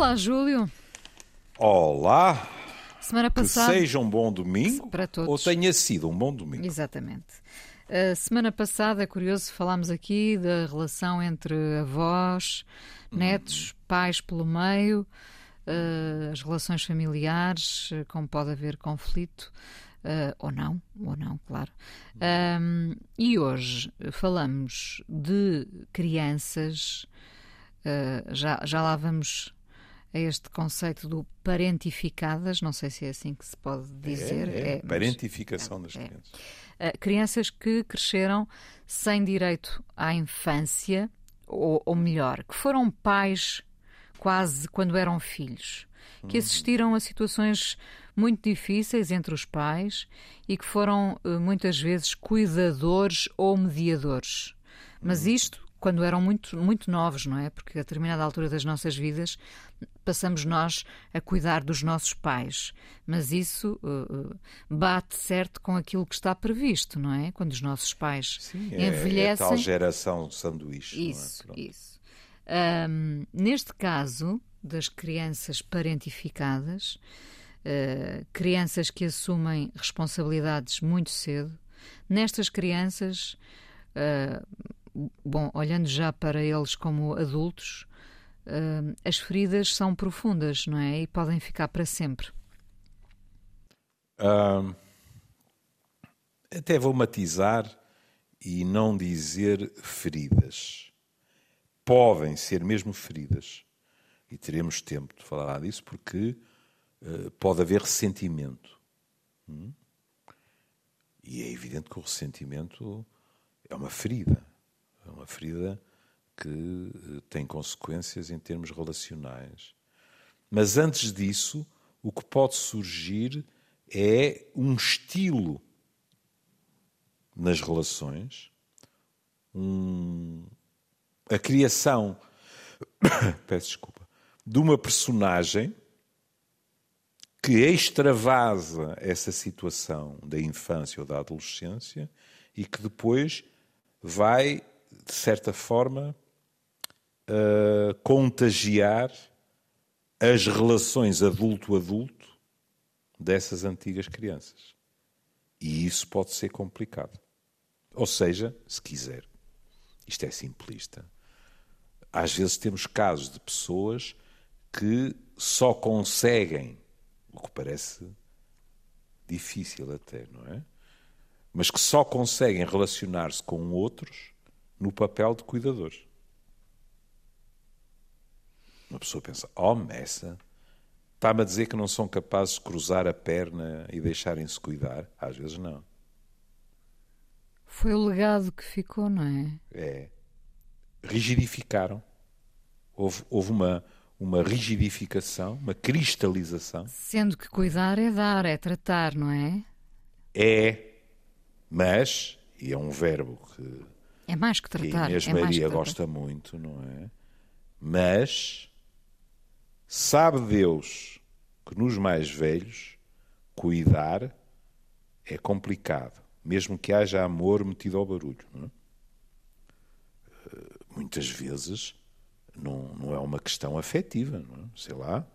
Olá, Júlio. Olá. Semana passada. Que seja um bom domingo. Para todos. Ou tenha sido um bom domingo. Exatamente. A semana passada, é curioso, falámos aqui da relação entre avós, netos, pais pelo meio, uh, as relações familiares, uh, como pode haver conflito. Uh, ou não, ou não, claro. Um, e hoje falamos de crianças, uh, já, já lá vamos a este conceito do parentificadas, não sei se é assim que se pode dizer. É, é, é parentificação mas, das é. crianças. Uh, crianças que cresceram sem direito à infância, ou, ou melhor, que foram pais quase quando eram filhos, que uhum. assistiram a situações muito difíceis entre os pais e que foram eh, muitas vezes cuidadores ou mediadores. Mas uhum. isto quando eram muito, muito novos, não é? Porque a determinada altura das nossas vidas passamos nós a cuidar dos nossos pais. Mas isso uh, bate certo com aquilo que está previsto, não é? Quando os nossos pais Sim, envelhecem. É, é tal geração sanduíche. Isso, é? isso. Um, neste caso das crianças parentificadas, uh, crianças que assumem responsabilidades muito cedo. Nestas crianças, uh, bom, olhando já para eles como adultos, uh, as feridas são profundas, não é? E podem ficar para sempre. Um, até vou matizar e não dizer feridas. Podem ser mesmo feridas. E teremos tempo de falar disso porque eh, pode haver ressentimento. Hum? E é evidente que o ressentimento é uma ferida. É uma ferida que eh, tem consequências em termos relacionais. Mas antes disso, o que pode surgir é um estilo nas relações, um, a criação, peço desculpa, de uma personagem que extravasa essa situação da infância ou da adolescência e que depois vai, de certa forma, uh, contagiar as relações adulto-adulto dessas antigas crianças. E isso pode ser complicado. Ou seja, se quiser, isto é simplista. Às vezes temos casos de pessoas que só conseguem o que parece difícil até, não é? Mas que só conseguem relacionar-se com outros no papel de cuidadores. Uma pessoa pensa, oh, Messa, está-me a dizer que não são capazes de cruzar a perna e deixarem-se cuidar? Às vezes não. Foi o legado que ficou, não é? É. Rigidificaram. Houve, houve uma, uma rigidificação, uma cristalização. Sendo que cuidar é dar, é tratar, não é? É, mas, e é um verbo que. É mais que tratar. Que Inês é Maria gosta muito, não é? Mas, sabe Deus que nos mais velhos, cuidar é complicado, mesmo que haja amor metido ao barulho. Não é? Eh, muitas vezes não, não é uma questão afetiva, não é? sei lá.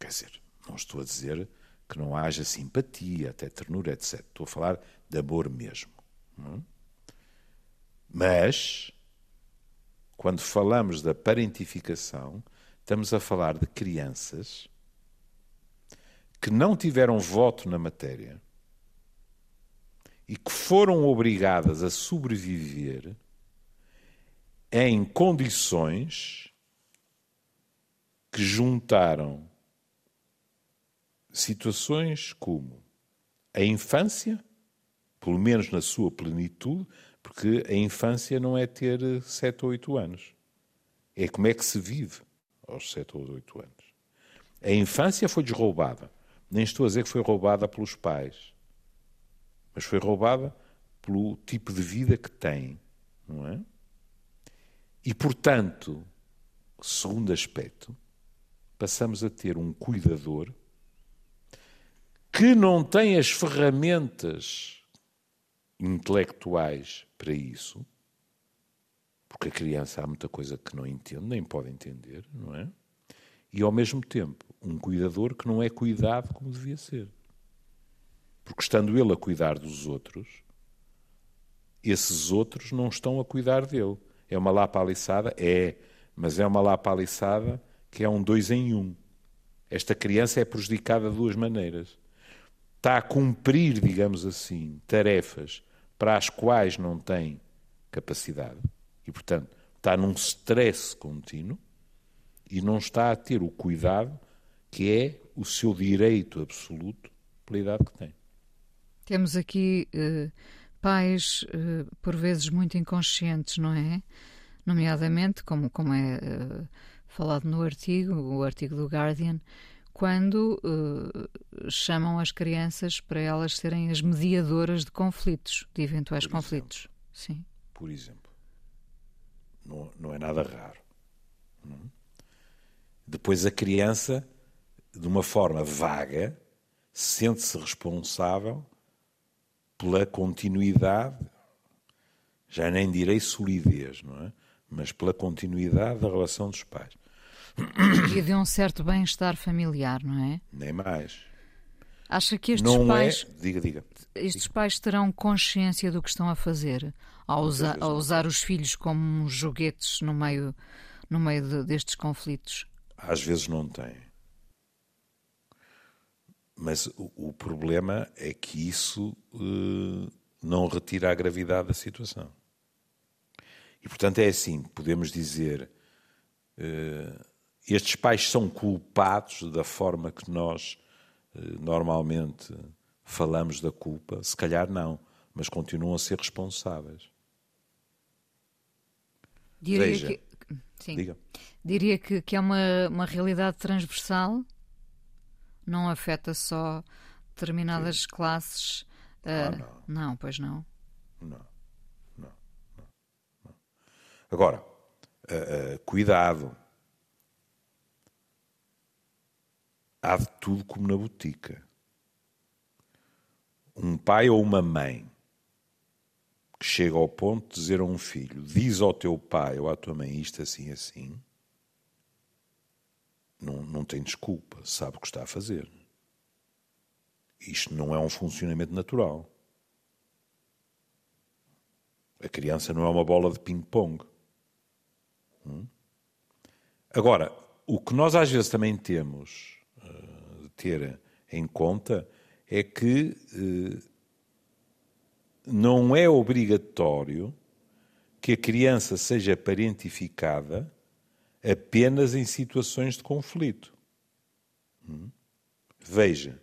Quer dizer, não estou a dizer que não haja simpatia, até ternura, etc. Estou a falar de amor mesmo. É? Mas, quando falamos da parentificação, estamos a falar de crianças que não tiveram voto na matéria e que foram obrigadas a sobreviver em condições que juntaram situações como a infância, pelo menos na sua plenitude, porque a infância não é ter sete ou oito anos. É como é que se vive aos sete ou oito anos. A infância foi desroubada. Nem estou a dizer que foi roubada pelos pais, mas foi roubada pelo tipo de vida que tem, não é? E, portanto, segundo aspecto, passamos a ter um cuidador que não tem as ferramentas intelectuais para isso, porque a criança há muita coisa que não entende, nem pode entender, não é? e, ao mesmo tempo, um cuidador que não é cuidado como devia ser. Porque, estando ele a cuidar dos outros, esses outros não estão a cuidar dele. É uma lapa aliçada? É, mas é uma lapa aliçada que é um dois em um. Esta criança é prejudicada de duas maneiras. Está a cumprir, digamos assim, tarefas para as quais não tem capacidade e, portanto, está num stress contínuo e não está a ter o cuidado que é o seu direito absoluto pela idade que tem. Temos aqui eh, pais, eh, por vezes, muito inconscientes, não é? Nomeadamente, como, como é eh, falado no artigo, o artigo do Guardian, quando chamam as crianças para elas serem as mediadoras de conflitos, de eventuais por conflitos. Sim. Por exemplo. Não, não é nada raro. É? Depois a criança, de uma forma vaga, sente-se responsável pela continuidade, já nem direi solidez, não é? Mas pela continuidade da relação dos pais. E de um certo bem-estar familiar, não é? Nem mais. Acha que estes não pais. É... Diga, diga. Estes diga. pais terão consciência do que estão a fazer ao, usa... ao usar os filhos como joguetes no meio, no meio de, destes conflitos? Às vezes não têm. Mas o, o problema é que isso uh, não retira a gravidade da situação. E, portanto, é assim: podemos dizer, uh, estes pais são culpados da forma que nós uh, normalmente falamos da culpa? Se calhar não, mas continuam a ser responsáveis. Diria Veja, que, sim. Diga. Diria que, que é uma, uma realidade transversal não afeta só determinadas Sim. classes. Ah, uh, não. não, pois não. Não, não, não. não. Agora, uh, uh, cuidado. Há de tudo como na botica. Um pai ou uma mãe que chega ao ponto de dizer a um filho: diz ao teu pai ou à tua mãe isto assim assim, não, não tem desculpa, sabe o que está a fazer. Isto não é um funcionamento natural. A criança não é uma bola de ping-pong. Hum? Agora, o que nós às vezes também temos ter em conta é que uh, não é obrigatório que a criança seja parentificada apenas em situações de conflito. Hum? Veja,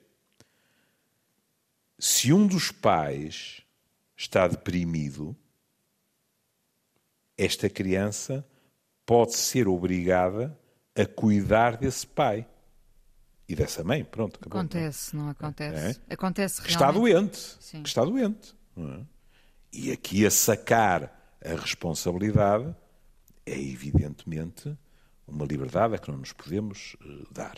se um dos pais está deprimido, esta criança pode ser obrigada a cuidar desse pai e dessa mãe. Pronto, acabou. Acontece, não acontece? É? Acontece realmente. Está doente. Sim. Que está doente. É? E aqui a sacar a responsabilidade é evidentemente uma liberdade a que não nos podemos uh, dar.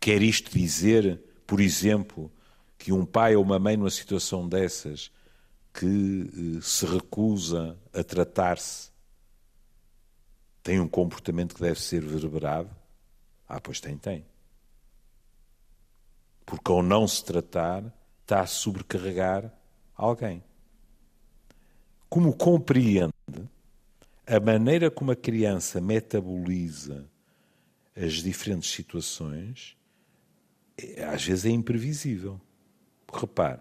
Quer isto dizer, por exemplo, que um pai ou uma mãe numa situação dessas que uh, se recusa a tratar-se tem um comportamento que deve ser verberado? Ah, pois tem, tem. Porque ao não se tratar, está a sobrecarregar alguém. Como compreende a maneira como a criança metaboliza as diferentes situações, é, às vezes é imprevisível. Repare,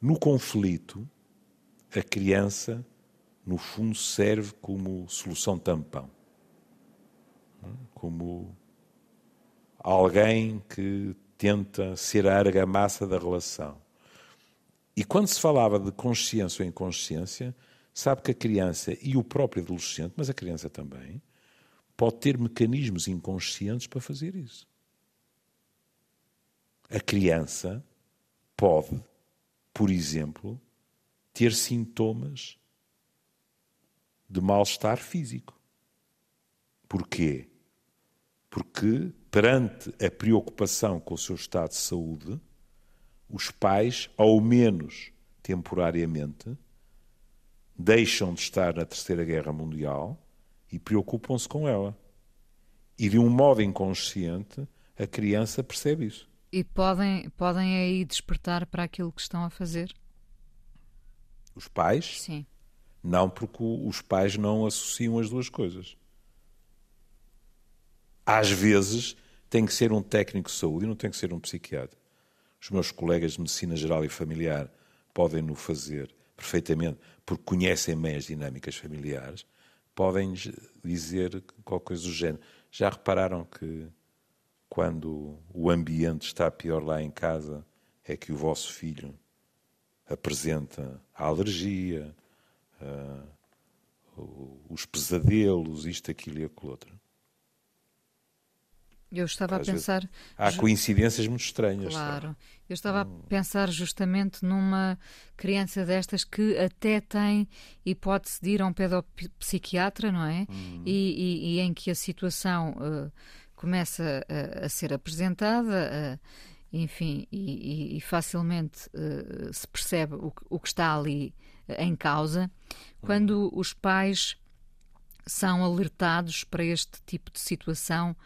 no conflito, a criança, no fundo, serve como solução tampão. Como alguém que tenta ser a argamassa da relação. E quando se falava de consciência ou inconsciência, sabe que a criança e o próprio adolescente, mas a criança também, pode ter mecanismos inconscientes para fazer isso. A criança pode, por exemplo, ter sintomas de mal-estar físico. Porquê? Porque, perante a preocupação com o seu estado de saúde, os pais, ao menos temporariamente, deixam de estar na Terceira Guerra Mundial e preocupam-se com ela. E de um modo inconsciente, a criança percebe isso. E podem, podem aí despertar para aquilo que estão a fazer? Os pais? Sim. Não, porque os pais não associam as duas coisas. Às vezes tem que ser um técnico de saúde e não tem que ser um psiquiatra. Os meus colegas de medicina geral e familiar podem no fazer perfeitamente, porque conhecem bem as dinâmicas familiares, podem dizer qualquer coisa do género. Já repararam que quando o ambiente está pior lá em casa, é que o vosso filho apresenta a alergia, uh, os pesadelos, isto, aquilo e aquilo outro. Eu estava Às a pensar. Vezes, há coincidências muito estranhas. Claro. Sabe? Eu estava hum. a pensar justamente numa criança destas que até tem hipótese de ir a um pedopsiquiatra, não é? Hum. E, e, e, em que a situação uh, começa a, a, ser apresentada, uh, enfim, e, e facilmente uh, se percebe o, o, que está ali em causa, quando hum. os pais são alertados para este tipo de situação.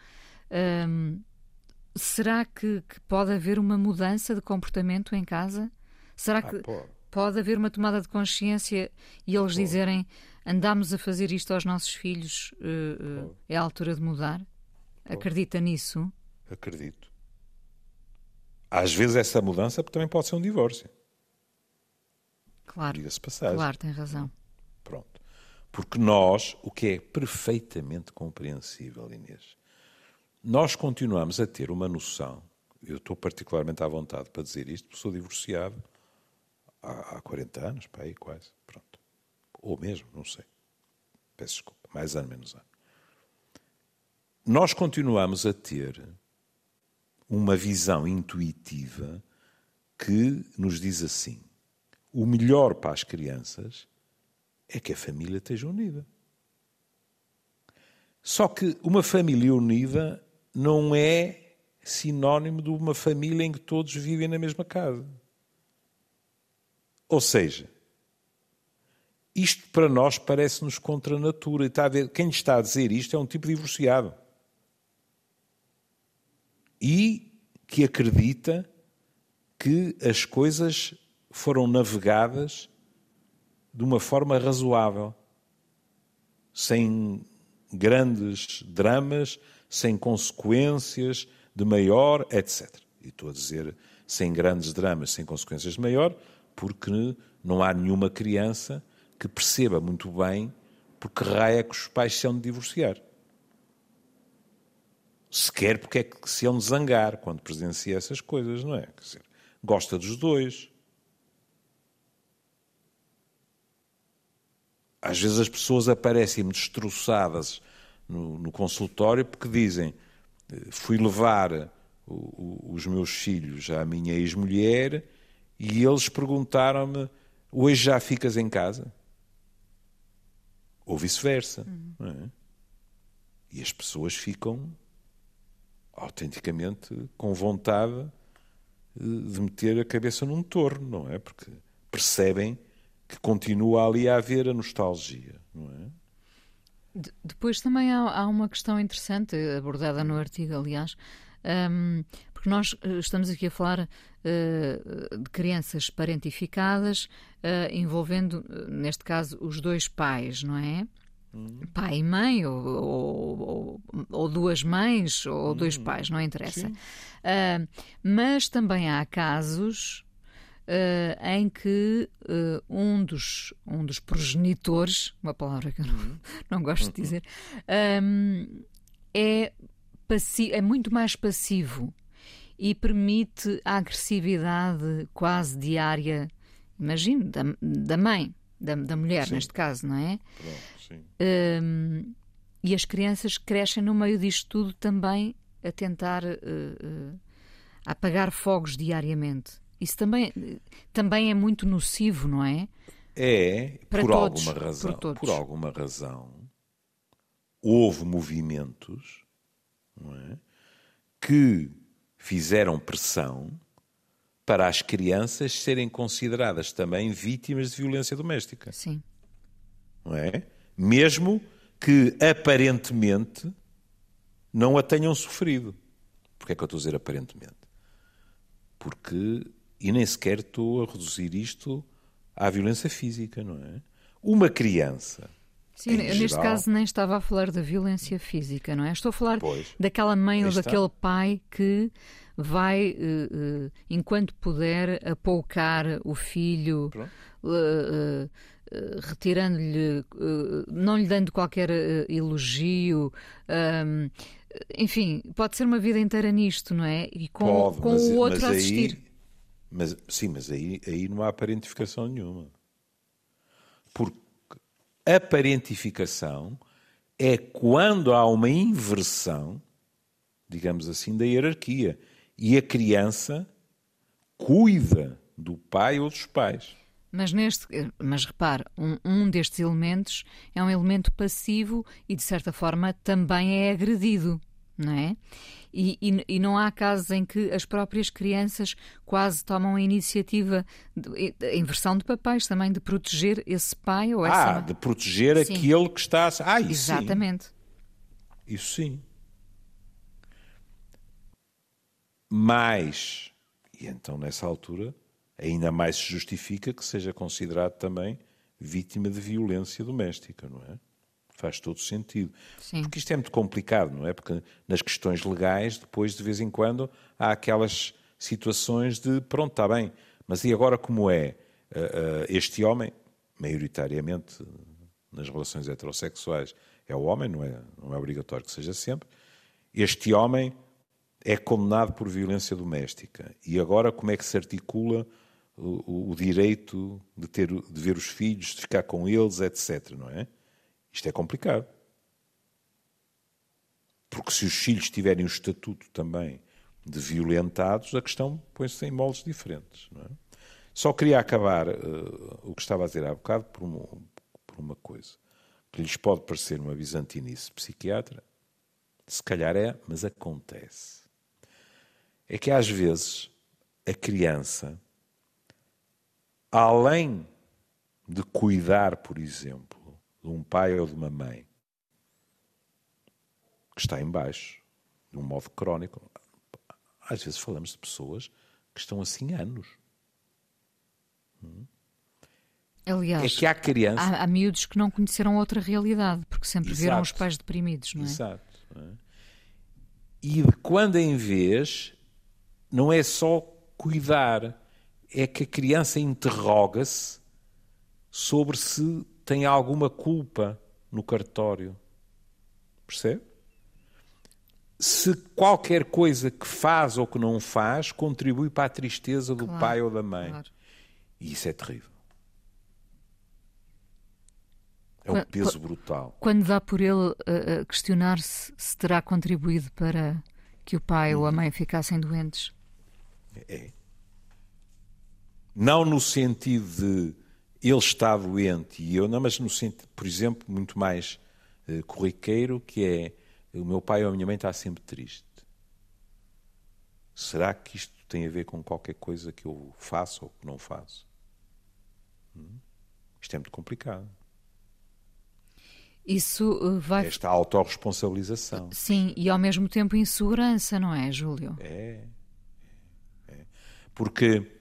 Será que, que, pode haver uma mudança de comportamento em casa? Será ah, que pode. pode. haver uma tomada de consciência e eles pode. dizerem andamos a fazer isto aos nossos filhos, uh, uh, é a altura de mudar? Acredita nisso? Acredito. Às vezes essa mudança também pode ser um divórcio. Claro. Claro, tem razão. Pronto. Porque nós, o que é perfeitamente compreensível, Inês, nós continuamos a ter uma noção, eu estou particularmente à vontade para dizer isto, porque sou divorciado há, há 40 anos, para aí quase, pronto. Ou mesmo, não sei. Peço desculpa, mais ano, menos ano. Nós continuamos a ter uma visão intuitiva que nos diz assim: o melhor para as crianças é que a família esteja unida. Só que uma família unida não é sinónimo de uma família em que todos vivem na mesma casa. Ou seja, isto para nós parece-nos contra a natura. E está a ver, quem está a dizer isto é um tipo divorciado. E que acredita que as coisas foram navegadas de uma forma razoável, sem grandes dramas, sem consequências de maior, etc. E estou a dizer sem grandes dramas, sem consequências de maior, porque não há nenhuma criança que perceba muito bem porque raia que os pais se hão de divorciar. Sequer porque é que se hão de zangar quando presencia essas coisas, não é? Quer dizer, gosta dos dois. Às vezes as pessoas aparecem-me destroçadas no, no consultório porque dizem fui levar o, o, os meus filhos à minha ex-mulher e eles perguntaram-me hoje já ficas em casa? Ou vice-versa. Uhum. É? E as pessoas ficam autenticamente com vontade de meter a cabeça num torno, não é? Porque percebem que continua ali a haver a nostalgia, não é? Depois também há, há, uma questão interessante, abordada no artigo, aliás, um, porque nós eh, estamos aqui a falar uh, de crianças parentificadas, uh, envolvendo, neste caso, os dois pais, não é? Hum. Pai e mãe, ou, ou, ou, duas mães, ou hum. dois pais, não interessa. Uh, mas também há casos Uh, em que uh, um, dos, um dos progenitores, uma palavra que eu não, uhum. não gosto de dizer, um, é, é muito mais passivo e permite a agressividade quase diária, imagino, da, da mãe, da, da mulher, sim. neste caso, não é? Pronto, um, e as crianças crescem no meio disto tudo também a tentar uh, apagar fogos diariamente. Isso também, também é muito nocivo, não é? É, Para por todos, alguma razão. Por, por, alguma razão, houve movimentos é, que fizeram pressão para as crianças serem consideradas também vítimas de violência doméstica. Sim. Não é? Mesmo que aparentemente não a tenham sofrido. Porquê é que eu estou a dizer aparentemente? Porque, e nem sequer estou a reduzir isto à violência física, não é? Uma criança. Sim, neste geral, caso nem estava a falar da violência física, não é? Estou a falar pois, daquela mãe ou daquele pai que vai, uh, uh, enquanto puder, apoucar o filho, uh, retirando-lhe, não lhe dando qualquer elogio. Um, enfim, pode ser uma vida inteira nisto, não é? E com, pode, com mas, o outro a assistir. Aí, mas, sim, mas aí, aí não há parentificação nenhuma. Porque a parentificação é quando há uma inversão, digamos assim, da hierarquia. E a criança cuida do pai ou dos pais. Mas, neste, mas repare, um, um, destes elementos é um elemento passivo e, de certa forma, também é agredido, não é? E, e, e não há casos em que as próprias crianças quase tomam a iniciativa, de, a inversão de papéis também, de proteger esse pai ou essa Ah, mãe. de proteger sim. aquele que está... Ah, isso Exatamente. Sim. Isso sim. Mas, e então nessa altura, ainda mais se justifica que seja considerado também vítima de violência doméstica, não é? Faz todo sentido. Sim. Porque isto é muito complicado, não é? Porque nas questões legais, depois, de vez em quando, há aquelas situações de pronto, está bem, mas e agora como é? Uh, uh, este homem, maioritariamente nas relações heterossexuais, é o homem, não é, não é obrigatório que seja sempre. Este homem é condenado por violência doméstica. E agora como é que se articula o, o, direito de, ter, de ver os filhos, de ficar com eles, etc. Não é? Isto é complicado. Porque se os filhos tiverem o estatuto também de violentados, a questão põe-se em moldes diferentes. É? Só queria acabar uh, o que estava a dizer há bocado por uma, por uma coisa que lhes pode parecer uma bizantinice psiquiatra. Se calhar é, mas acontece. É que às vezes a criança além de cuidar, por exemplo, de um pai ou de uma mãe que está em baixo, de um modo crónico, às vezes falamos de pessoas que estão assim anos. Hum? Aliás, é que há, criança... há, há miúdos que não conheceram outra realidade, porque sempre Exato. viram os pais deprimidos, não é? Exato. É? E de quando em vez, não é só cuidar, é que a criança interroga-se sobre se tem alguma culpa no cartório. Percebe? Se qualquer coisa que faz ou que não faz contribui para a tristeza do claro, pai ou da mãe. Claro. E isso é terrível. É um peso brutal. Quando dá por ele uh, questionar-se se terá contribuído para que o pai hum. ou a mãe ficassem doentes. É. Não no sentido de ele está doente e eu não, mas no sentido, por exemplo, muito mais uh, corriqueiro, que é o meu pai ou a minha mãe está sempre triste. Será que isto tem a ver com qualquer coisa que eu faço ou que não faço? Hum? Isto é muito complicado. Isso uh, vai. Esta autorresponsabilização. Sim, e ao mesmo tempo insegurança, não é, Júlio? É. é. é. Porque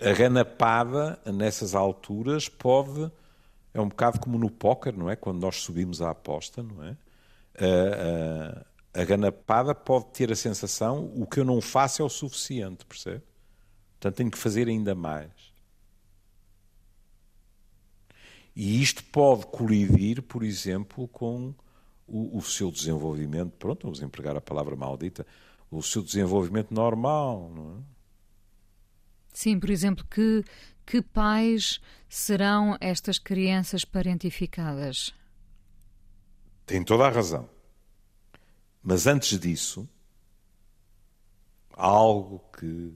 a ganapada nessas alturas pode. É um bocado como no póquer, não é? Quando nós subimos a aposta, não é? A, a, a ganapada pode ter a sensação o que eu não faço é o suficiente, percebe? Portanto, tenho que fazer ainda mais. E isto pode colidir, por exemplo, com o, o, seu desenvolvimento, pronto, vamos empregar a palavra maldita, o seu desenvolvimento normal, não é? Sim, por exemplo, que, que pais serão estas crianças parentificadas? Tem toda a razão. Mas antes disso, há algo que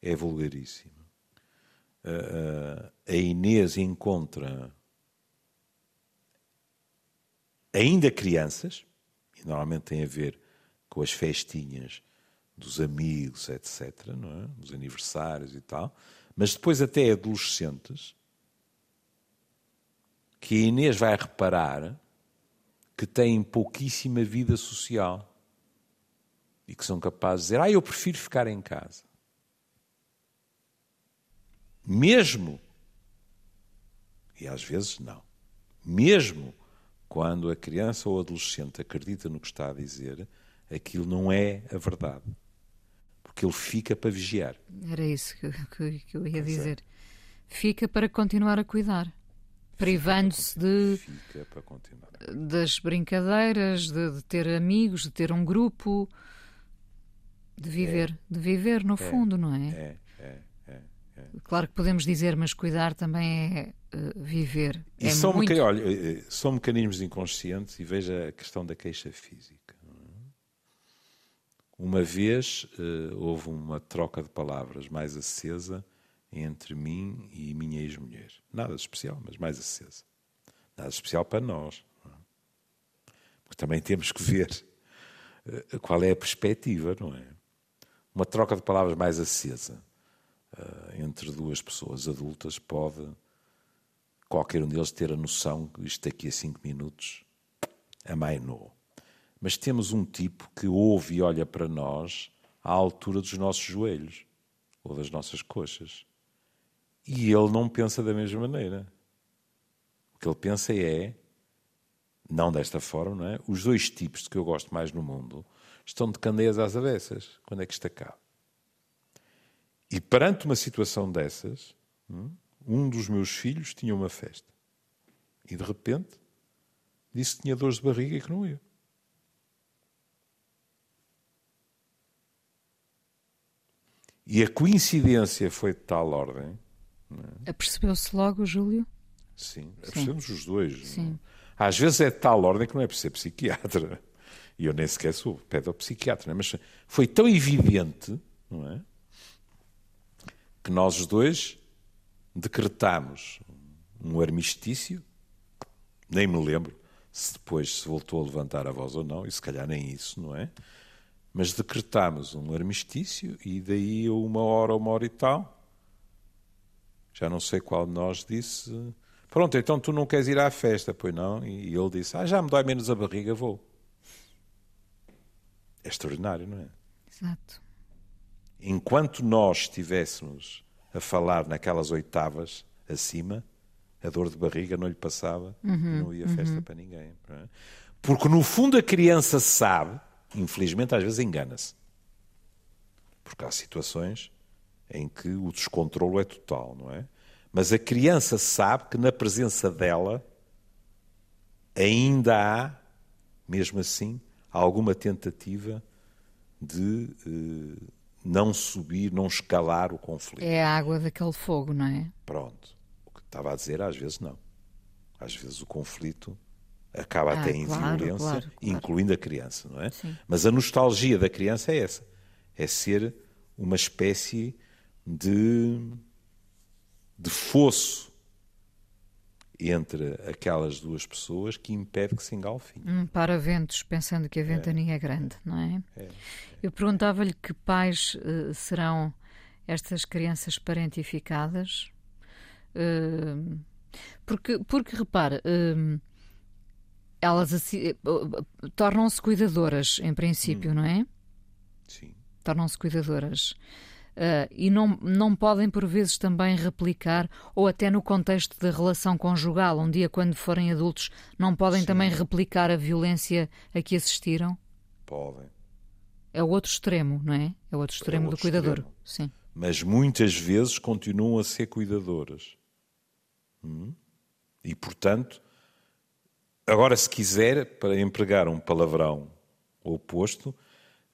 é vulgaríssimo. A Inês encontra ainda crianças, e normalmente tem a ver com as festinhas dos amigos, etc., não é? dos aniversários e tal, mas depois até adolescentes, que a Inês vai reparar que têm pouquíssima vida social. e que são capazes de dizer: Ah, eu prefiro ficar em casa. Mesmo, e às vezes não, mesmo quando a criança ou adolescente acredita no que está a dizer, aquilo não é a verdade. Porque ele fica para vigiar. Era isso que, que, que eu ia pois é. dizer. É. Fica para continuar a cuidar privando-se de das brincadeiras, de, de, ter amigos, de ter um grupo, de viver, é. de viver no é. fundo, não é? É, é, é? é, Claro que podemos dizer, mas cuidar também é uh, viver. E são, muito... mecan... olha, eh, eh, são mecanismos inconscientes e veja a questão da queixa física. Uma vez uh, houve uma troca de palavras mais acesa entre mim e minha ex-mulher. Nada de especial, mas mais acesa. Nada de especial para nós. Porque também temos que ver eh, qual é a perspectiva, não é? Uma troca de palavras mais acesa uh, entre duas pessoas adultas pode qualquer um deles ter a noção que isto daqui a cinco minutos amainou. Mas temos um tipo que ouve e olha para nós à altura dos nossos joelhos ou das nossas coxas. E ele não pensa da mesma maneira. O que ele pensa é, não desta forma, não é? Os dois tipos de que eu gosto mais no mundo estão de candeias às avessas. Quando é que isto acaba? E perante uma situação dessas, hum, um dos meus filhos tinha uma festa. E de repente disse que tinha dores de barriga e que não ia. E a coincidência foi de tal ordem é? Apercebeu-se logo, Júlio? Sim, apercebemos os dois. Sim. Às vezes é de tal ordem que não é por ser psiquiatra. E eu nem sequer sou pedopsiquiatra, é? mas foi tão evidente, não é? Que nós os dois decretámos um armistício, nem me lembro se depois se voltou a levantar a voz ou não, e se calhar nem isso, não é? Mas decretámos um armistício e daí a uma hora, uma hora e tal, já não sei qual de nós disse: Pronto, então tu não queres ir à festa, pois não? E ele disse: Ah, já me dói menos a barriga, vou. É extraordinário, não é? Exato. Enquanto nós estivéssemos a falar naquelas oitavas acima, a dor de barriga não lhe passava uhum, não ia uhum. festa para ninguém. É? Porque no fundo a criança sabe, infelizmente às vezes engana-se. Porque há situações em que o descontrolo é total, não é? Mas a criança sabe que na presença dela ainda há, mesmo assim, alguma tentativa de eh, não subir, não escalar o conflito. É a água daquele fogo, não é? Pronto. O que estava a dizer, às vezes não. Às vezes o conflito acaba ah, até em claro, violência, claro, claro. incluindo a criança, não é? Sim. Mas a nostalgia da criança é essa. É ser uma espécie de, de fosso entre aquelas duas pessoas que impede que se engalfem. Um para-ventos, pensando que a ventania é, é grande, não é? é, é. Eu perguntava-lhe que pais uh, serão estas crianças parentificadas, uh, porque, porque repare, uh, elas assim, tornam-se cuidadoras, em princípio, hum. não é? Sim. Tornam-se cuidadoras. Uh, e não, não podem, por vezes, também replicar, ou até no contexto da relação conjugal, um dia, quando forem adultos, não podem Sim. também replicar a violência a que assistiram? Podem. É o outro extremo, não é? É o outro extremo é outro do cuidador. Extremo. Sim. Mas muitas vezes continuam a ser cuidadoras. Hum? E, portanto, agora, se quiser, para empregar um palavrão oposto,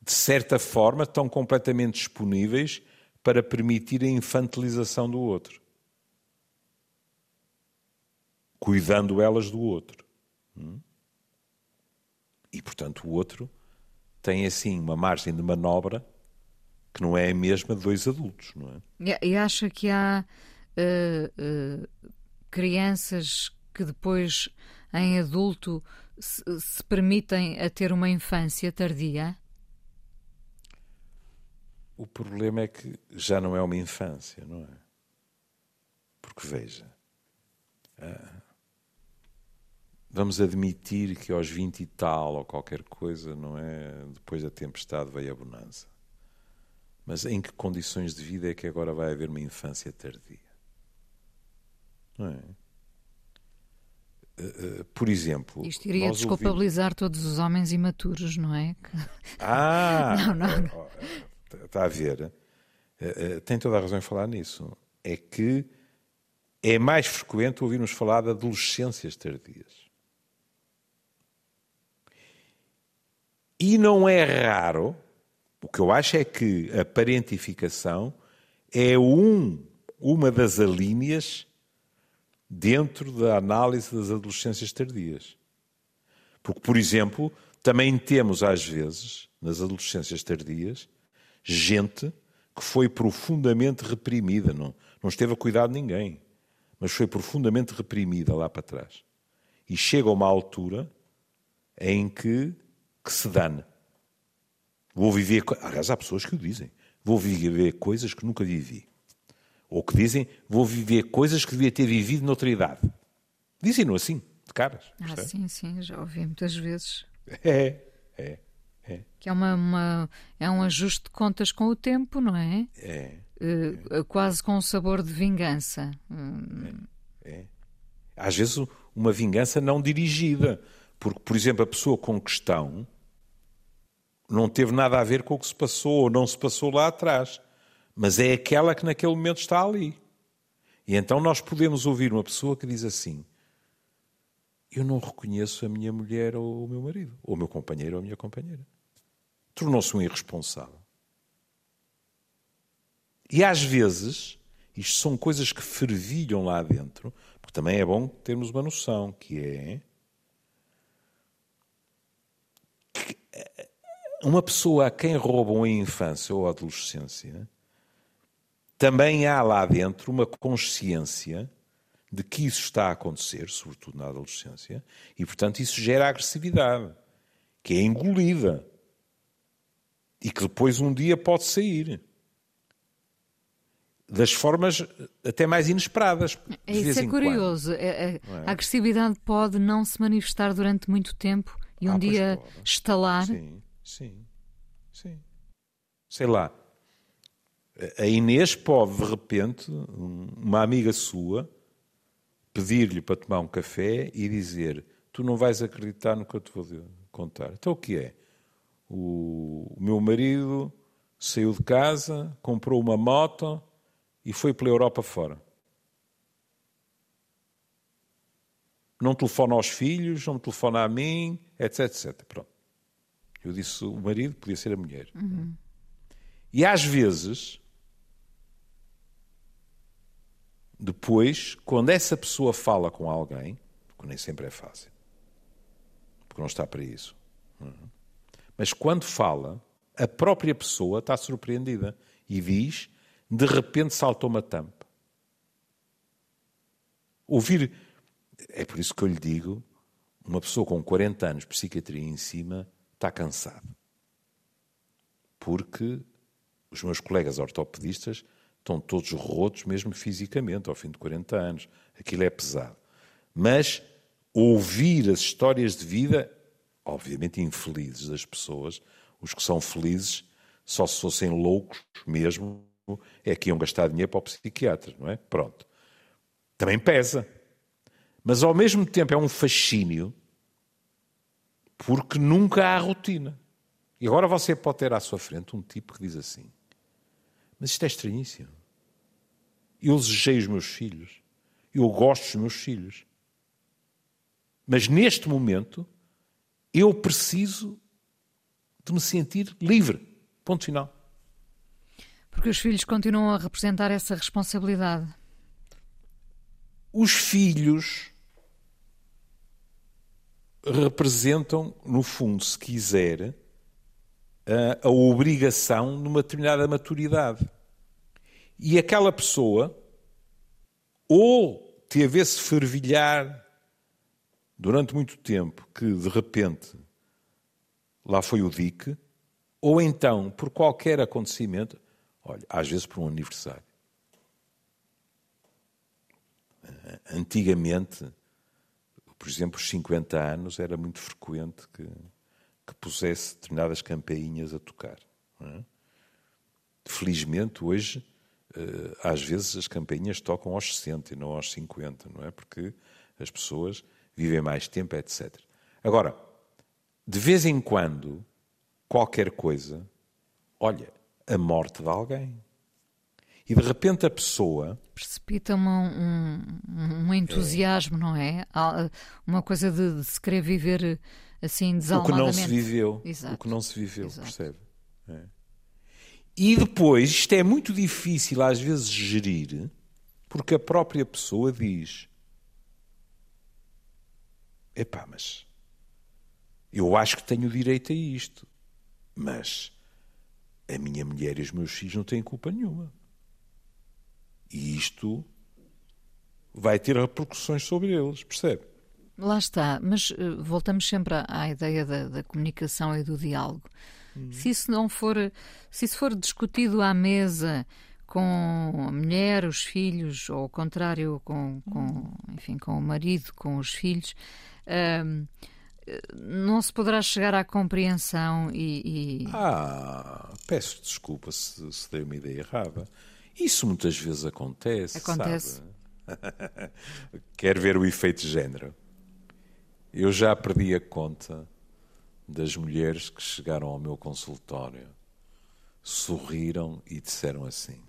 de certa forma, estão completamente disponíveis para permitir a infantilização do outro, cuidando elas do outro. Hum? E, portanto, o outro tem assim uma margem de manobra que não é a mesma de dois adultos, não é? E acha que há uh, uh, crianças que depois, em adulto, se, se permitem a ter uma infância tardia? O problema é que já não é uma infância, não é? Porque veja, vamos admitir que aos 20 e tal, ou qualquer coisa, não é? Depois da tempestade veio a bonança. Mas em que condições de vida é que agora vai haver uma infância tardia? Não é? Eh, eh, por exemplo. Isto iria desculpabilizar ouvimos... todos os homens imaturos, não é? Ah! não, não. Está a ver. Eh, tem toda a razão em falar nisso. É que é mais frequente ouvirmos falar de adolescências tardias. E não é raro, o que eu acho é que a parentificação é um, uma das alíneas dentro da análise das adolescências tardias. Porque, por exemplo, também temos às vezes, nas adolescências tardias, gente que foi profundamente reprimida, não, não esteve a cuidar de ninguém, mas foi profundamente reprimida lá para trás. E chega a uma altura em que que se dane. Vou viver. Aliás, há pessoas que o dizem. Vou viver coisas que nunca vivi. Ou que dizem, vou viver coisas que devia ter vivido noutra idade. Dizem-no assim, de caras. Ah, sim, sim, já ouvi muitas vezes. É, é, é. Que é, uma, uma, é um ajuste de contas com o tempo, não é? É. Uh, quase com um sabor de vingança. É, é. Às vezes uma vingança não dirigida. Porque, por exemplo, a pessoa com questão não teve nada a ver com o que se passou ou não se passou lá atrás, mas é aquela que naquele momento está ali. E então nós podemos ouvir uma pessoa que diz assim: Eu não reconheço a minha mulher ou o meu marido, ou o meu companheiro ou a minha companheira. Tornou-se um irresponsável. E às vezes, isto são coisas que fervilham lá dentro, porque também é bom termos uma noção, que é uma pessoa a quem roubam a infância ou a adolescência, também há lá dentro uma consciência de que isso está a acontecer, sobretudo na adolescência, e portanto isso gera agressividade, que é engolida e que depois um dia pode sair. Das formas até mais inesperadas. Isso é curioso. É, é, é? A agressividade pode não se manifestar durante muito tempo e um ah, dia estalar. Sim Sim, sim. Sei lá. A Inês pode, de repente, uma amiga sua, pedir-lhe para tomar um café e dizer: Tu não vais acreditar no que eu te vou contar. Então o que é? O, o meu marido saiu de casa, comprou uma moto e foi pela Europa fora. Não telefona aos filhos, não telefona a mim, etc, etc. Pronto. Eu disse o marido, podia ser a mulher. Uhum. E às vezes, depois, quando essa pessoa fala com alguém, porque nem sempre é fácil, porque não está para isso, uhum. mas quando fala, a própria pessoa está surpreendida e diz: de repente saltou uma tampa. Ouvir. É por isso que eu lhe digo: uma pessoa com 40 anos de psiquiatria em cima está cansado. Porque os meus colegas ortopedistas estão todos rotos, mesmo fisicamente, ao fim de 40 anos. Aquilo é pesado. Mas ouvir as histórias de vida, obviamente infelizes das pessoas, os que são felizes, só se fossem loucos mesmo, é que iam gastar dinheiro para o psiquiatra, não é? Pronto. Também pesa. Mas ao mesmo tempo é um fascínio porque nunca há rotina. E agora você pode ter à sua frente um tipo que diz assim: Mas isto é estranhíssimo. Eu desejei os meus filhos, eu gosto dos meus filhos. Mas neste momento, eu preciso de me sentir livre. Ponto final. Porque os filhos continuam a representar essa responsabilidade. Os filhos representam, no fundo, se quiser, a, a obrigação numa determinada maturidade. E aquela pessoa, ou teve esse fervilhar durante muito tempo, que de repente lá foi o dique, ou então, por qualquer acontecimento, olha, às vezes por um aniversário. Antigamente, por exemplo, os 50 anos era muito frequente que, que pusesse determinadas campainhas a tocar. É? Felizmente, hoje, às vezes as campainhas tocam aos 60 e não aos 50, não é? Porque as pessoas vivem mais tempo, etc. Agora, de vez em quando, qualquer coisa, olha, a morte de alguém. E de repente a pessoa. Precipita um, um, um entusiasmo, é. não é? Uma coisa de, de, se querer viver assim desalmadamente. O que não se viveu. Exato. O que não se viveu, Exato. percebe? É. E depois, isto é muito difícil às vezes gerir, porque a própria pessoa diz: Epá, mas eu acho que tenho direito a isto, mas a minha mulher e os meus filhos não têm culpa nenhuma. E isto vai ter repercussões sobre eles, percebe? Lá está, mas uh, voltamos sempre à, à ideia da, da, comunicação e do diálogo. Hum. Se isso não for, se isso for discutido à mesa com a mulher, os filhos, ou ao contrário, com, com hum. enfim, com o marido, com os filhos, uh, não se poderá chegar à compreensão e, e... Ah, peço desculpa se, se dei uma ideia errada. Isso muitas vezes acontece. Acontece. Quer ver o efeito de género? Eu já perdi a conta das mulheres que chegaram ao meu consultório, sorriram e disseram assim: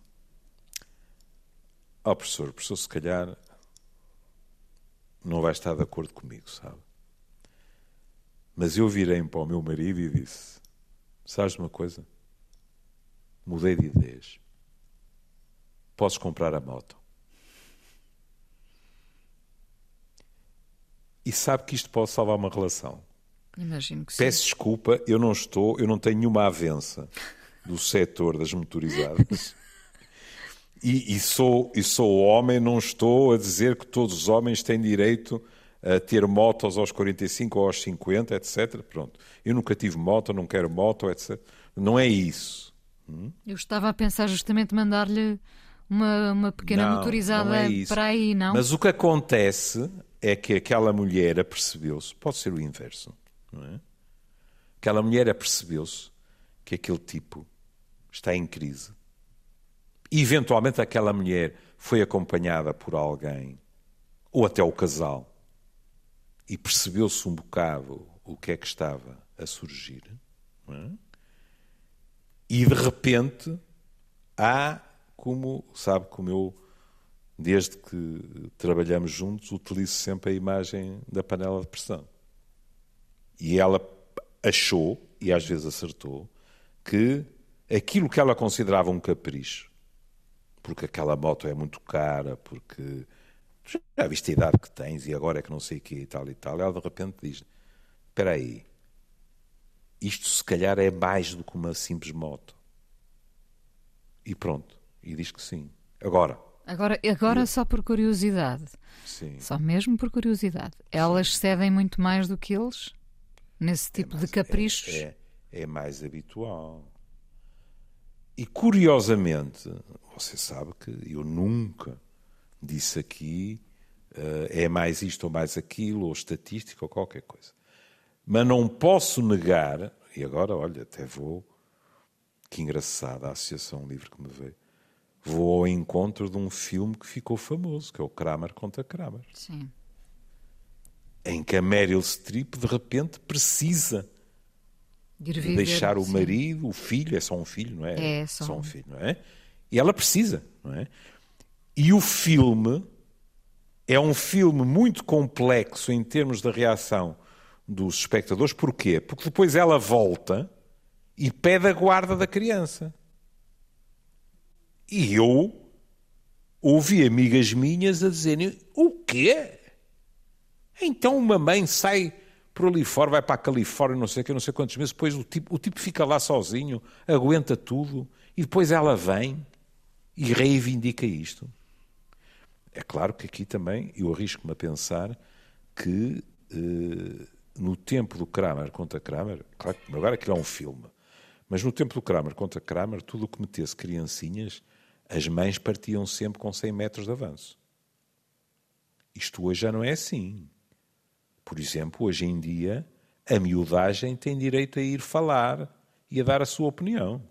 Ó oh, professor, professor, se calhar não vai estar de acordo comigo, sabe? Mas eu virei para o meu marido e disse: Sabes uma coisa? Mudei de ideias podes comprar a moto. E sabe que isto pode salvar uma relação. Imagino que sim. Peço desculpa, eu não estou, eu não tenho nenhuma avença do setor das motorizadas. E, e, sou, e sou homem, não estou a dizer que todos os homens têm direito a ter motos aos 45 ou aos 50, etc. Pronto. Eu nunca tive moto, não quero moto, etc. Não é isso. Hum? Eu estava a pensar justamente mandar-lhe uma, uma pequena não, motorizada não é para aí, não? Mas o que acontece é que aquela mulher apercebeu-se, pode ser o inverso, não é? Aquela mulher apercebeu-se que aquele tipo está em crise. E, eventualmente aquela mulher foi acompanhada por alguém, ou até o casal, e percebeu-se um bocado o que é que estava a surgir. É? E de repente há como sabe como eu, desde que trabalhamos juntos, utilizo sempre a imagem da panela de pressão. E ela achou, e às vezes acertou, que aquilo que ela considerava um capricho, porque aquela moto é muito cara, porque já viste a idade que tens e agora é que não sei o que e tal e tal, ela de repente diz: Espera aí, isto se calhar é mais do que uma simples moto. E pronto. E diz que sim. Agora. Agora, agora só por curiosidade. Sim. Só mesmo por curiosidade. Elas sim. cedem muito mais do que eles? Nesse é tipo é mais, de caprichos? É, é, é mais habitual. E curiosamente, você sabe que eu nunca disse aqui uh, é mais isto ou mais aquilo, ou estatística ou qualquer coisa. Mas não posso negar, e agora, olha, até vou, que engraçada a Associação Livre que me veio vou ao encontro de um filme que ficou famoso, que é o Kramer contra Kramer. Sim. Em que a Meryl Streep, de repente, precisa de, de deixar o sim. marido, o filho, é só um filho, não é? É só, só um filho, não é? E ela precisa, não é? E o filme é um filme muito complexo em termos da reação dos espectadores. Porquê? Porque depois ela volta e pede a guarda da criança. E eu ouvi amigas minhas a dizerem: o quê? Então uma mãe sai por ali fora, vai para a Califórnia, não sei que, não sei quantos meses, depois o tipo, o tipo fica lá sozinho, aguenta tudo, e depois ela vem e reivindica isto. É claro que aqui também eu arrisco-me a pensar que eh, no tempo do Kramer contra Kramer, claro que agora aquilo é um filme, mas no tempo do Kramer contra Kramer, tudo o que metesse criancinhas as mães partiam sempre com 100 metros de avanço. Isto hoje já não é assim. Por exemplo, hoje em dia, a miudagem tem direito a ir falar e a dar a sua opinião.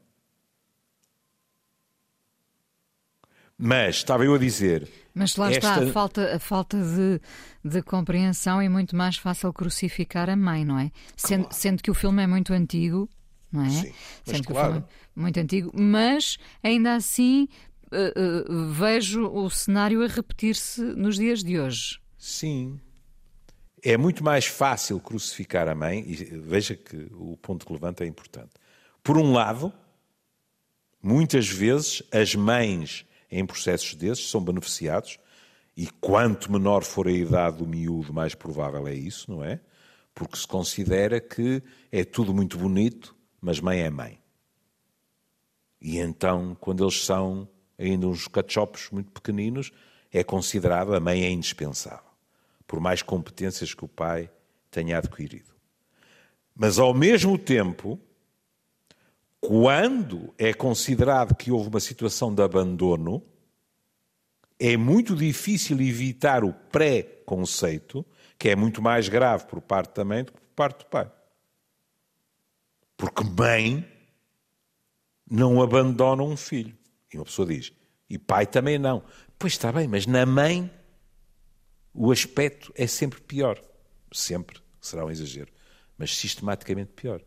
Mas, estava eu a dizer. Mas lá esta... está, a falta, a falta de, de compreensão é muito mais fácil crucificar a mãe, não é? Sendo, claro. sendo que o filme é muito antigo, não é? Sim, Sendo claro. É muito antigo, mas ainda assim uh, uh, vejo o cenário a repetir-se nos dias de hoje. Sim. É muito mais fácil crucificar a mãe, e veja que o ponto que levanta é importante. Por um lado, muitas vezes as mães em processos desses são beneficiados, e quanto menor for a idade do miúdo, mais provável é isso, não é? Porque se considera que é tudo muito bonito, mas mãe é mãe. E então, quando eles são ainda uns cachopos muito pequeninos, é considerado a mãe é indispensável, por mais competências que o pai tenha adquirido. Mas ao mesmo tempo, quando é considerado que houve uma situação de abandono, é muito difícil evitar o pré-conceito, que é muito mais grave por parte da mãe do que por parte do pai. Porque mãe não abandona um filho. E uma pessoa diz, e pai também não. Pois está bem, mas na mãe o aspecto é sempre pior. Sempre, será um exagero, mas sistematicamente pior.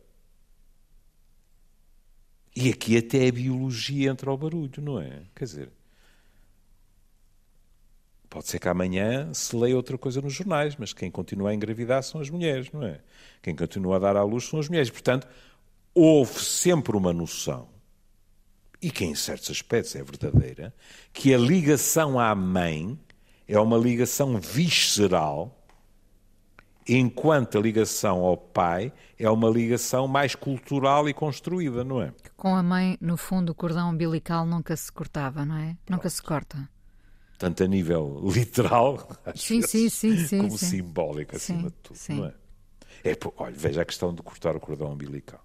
E aqui até a biologia entra ao barulho, não é? Quer dizer, pode ser que amanhã se leia outra coisa nos jornais, mas quem continua a engravidar são as mulheres, não é? Quem continua a dar à luz são as mulheres. Portanto, houve sempre uma noção, e que em certos aspectos é verdadeira, que a ligação à mãe é uma ligação visceral enquanto a ligação ao pai é uma ligação mais cultural e construída, não é? Com a mãe, no fundo, o cordão umbilical nunca se cortava, não é? Pronto. Nunca se corta. Tanto a nível literal, sim, vezes, sim, sim, sim, como simbólico, acima de tudo, não é? é? Olha, veja a questão de cortar o cordão umbilical.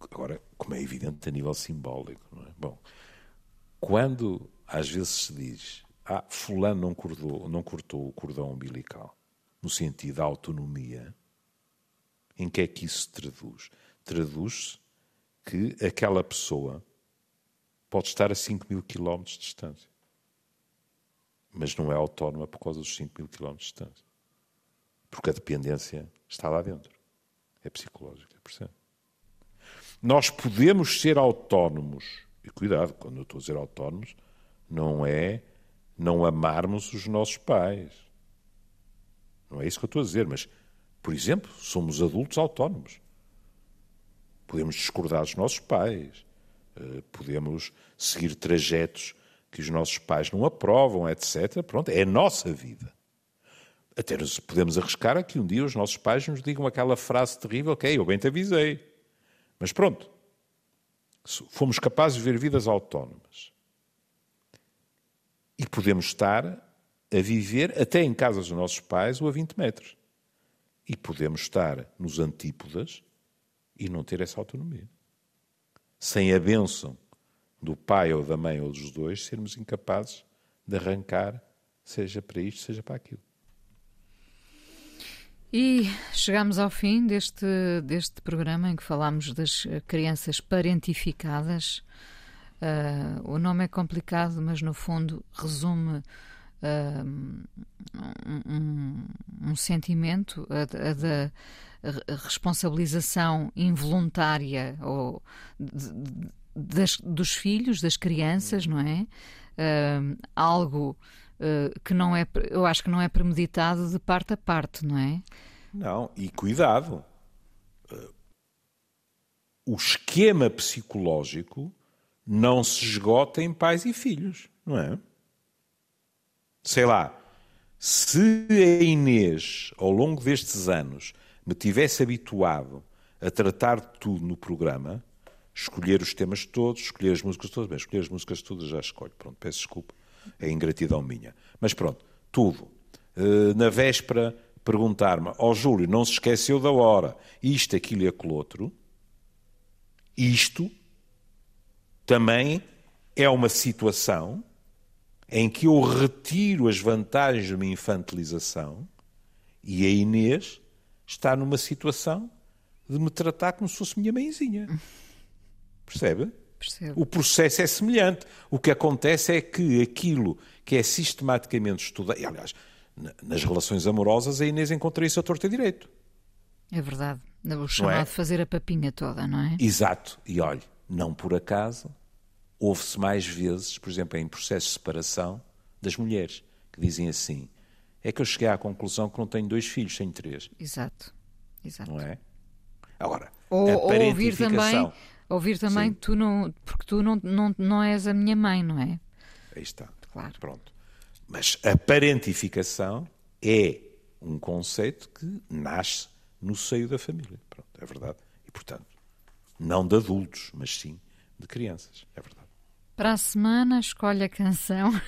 Agora, como é evidente a nível simbólico, não é? Bom, quando às vezes se diz, ah, fulano não cortou, não cortou o cordão umbilical, no sentido da autonomia, em que é que isso se traduz? Traduz-se que aquela pessoa pode estar a 5 mil quilómetros de distância, mas não é autónoma por causa dos 5 mil quilómetros de distância. Porque a dependência está lá dentro. É psicológica, percebe? Nós podemos ser autónomos, e cuidado, quando eu estou a dizer autónomos, não é não amarmos os nossos pais não é isso que eu estou a dizer, mas, por exemplo, somos adultos autónomos. Podemos discordar dos nossos pais, eh, podemos seguir trajetos que os nossos pais não aprovam, etc. Pronto, é a nossa vida. Até nos podemos arriscar a que um dia os nossos pais nos digam aquela frase terrível que eu bem te avisei. Mas pronto, fomos capazes de ver vidas autónomas. E podemos estar a viver, até em casas dos nossos pais, ou a 20 metros. E podemos estar nos antípodas e não ter essa autonomia. Sem a bênção do pai ou da mãe ou dos dois, sermos incapazes de arrancar, seja para isto, seja para aquilo. E chegamos ao fim deste, deste programa em que falámos das crianças parentificadas. Uh, o nome é complicado, mas no fundo resume um, um, um, sentimento da responsabilização involuntária ou de, de, das, dos filhos, das crianças, não é? Um, algo uh, que não é, eu acho que não é premeditado de parte a parte, não é? Não, e cuidado. Uh, o esquema psicológico não se esgota em pais e filhos, não é? sei lá, se a Inês, ao longo destes anos, me tivesse habituado a tratar de tudo no programa, escolher os temas todos, escolher as músicas todas, bem, escolher as músicas todas já escolho, pronto, peço desculpa, é ingratidão minha. Mas pronto, tudo. Eh, na véspera, perguntar-me, ó oh, Júlio, não se esqueceu da hora, isto, aquilo e aquele outro, isto também é uma situação em que eu retiro as vantagens de uma infantilização E a Inês está numa situação de me tratar como se fosse minha mãezinha. Percebe? Percebo. O processo é semelhante. O que acontece é que aquilo que é sistematicamente estudado, e, aliás, na- nas relações amorosas, a Inês encontra isso a torta e direito. É verdade. O chamado é? fazer a papinha toda, não é? Exato. E olhe, não por acaso, houve-se mais vezes, por exemplo, em processos de separação, das mulheres, que dizem assim: é que eu cheguei à conclusão que não tenho dois filhos, tenho três, Exato. Exato. não é? Agora, Ou, a ou ouvir também, ouvir também Sim. tu não, porque tu não, não, não és a minha mãe, não é? Aí está. Claro. Pronto. Mas a parentificação é um conceito que nasce no seio da família. Pronto, é verdade. E, portanto, não de adultos, mas sim de crianças. É verdade. Para a semana, escolhe a canção.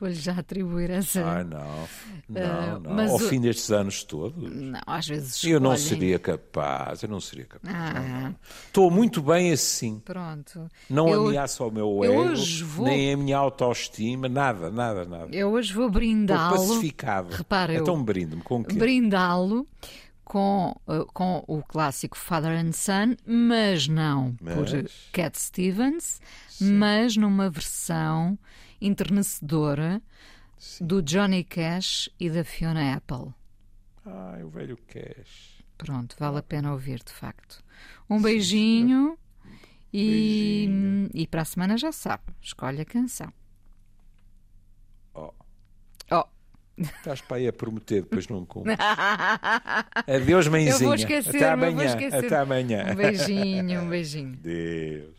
Vou-lhe já atribuir essa. Ah, não. Não, Ah, não. mas Ao o- fim destes anos todos. Não, às vezes Eu não escolhem. seria capaz, eu não seria capaz. Ah. Não, não. Estou muito bem assim. Pronto. Não eu, ameaça ao meu eu ego, vou- nem a minha autoestima, nada, nada, nada. eu hoje vou brindá-lo. pacificado. Repara, eu- então brinde-me com o quê? brindá-lo com, uh, com o clássico Father and Son, mas não por Mas? Cat Stevens, mas numa versão enternecedora do Johnny Cash e da Fiona Apple. Ai, o velho Cash. Pronto, vale a pena ouvir, de facto. Um beijinho, E, Beijinho. e para a semana já sabe, escolhe a canção. Oh, Oh, estás para aí a prometer, depois não cumpres. Adeus, mãezinha. eu vou esquecer, Até amanhã. Até amanhã. Um beijinho, um beijinho. Deus.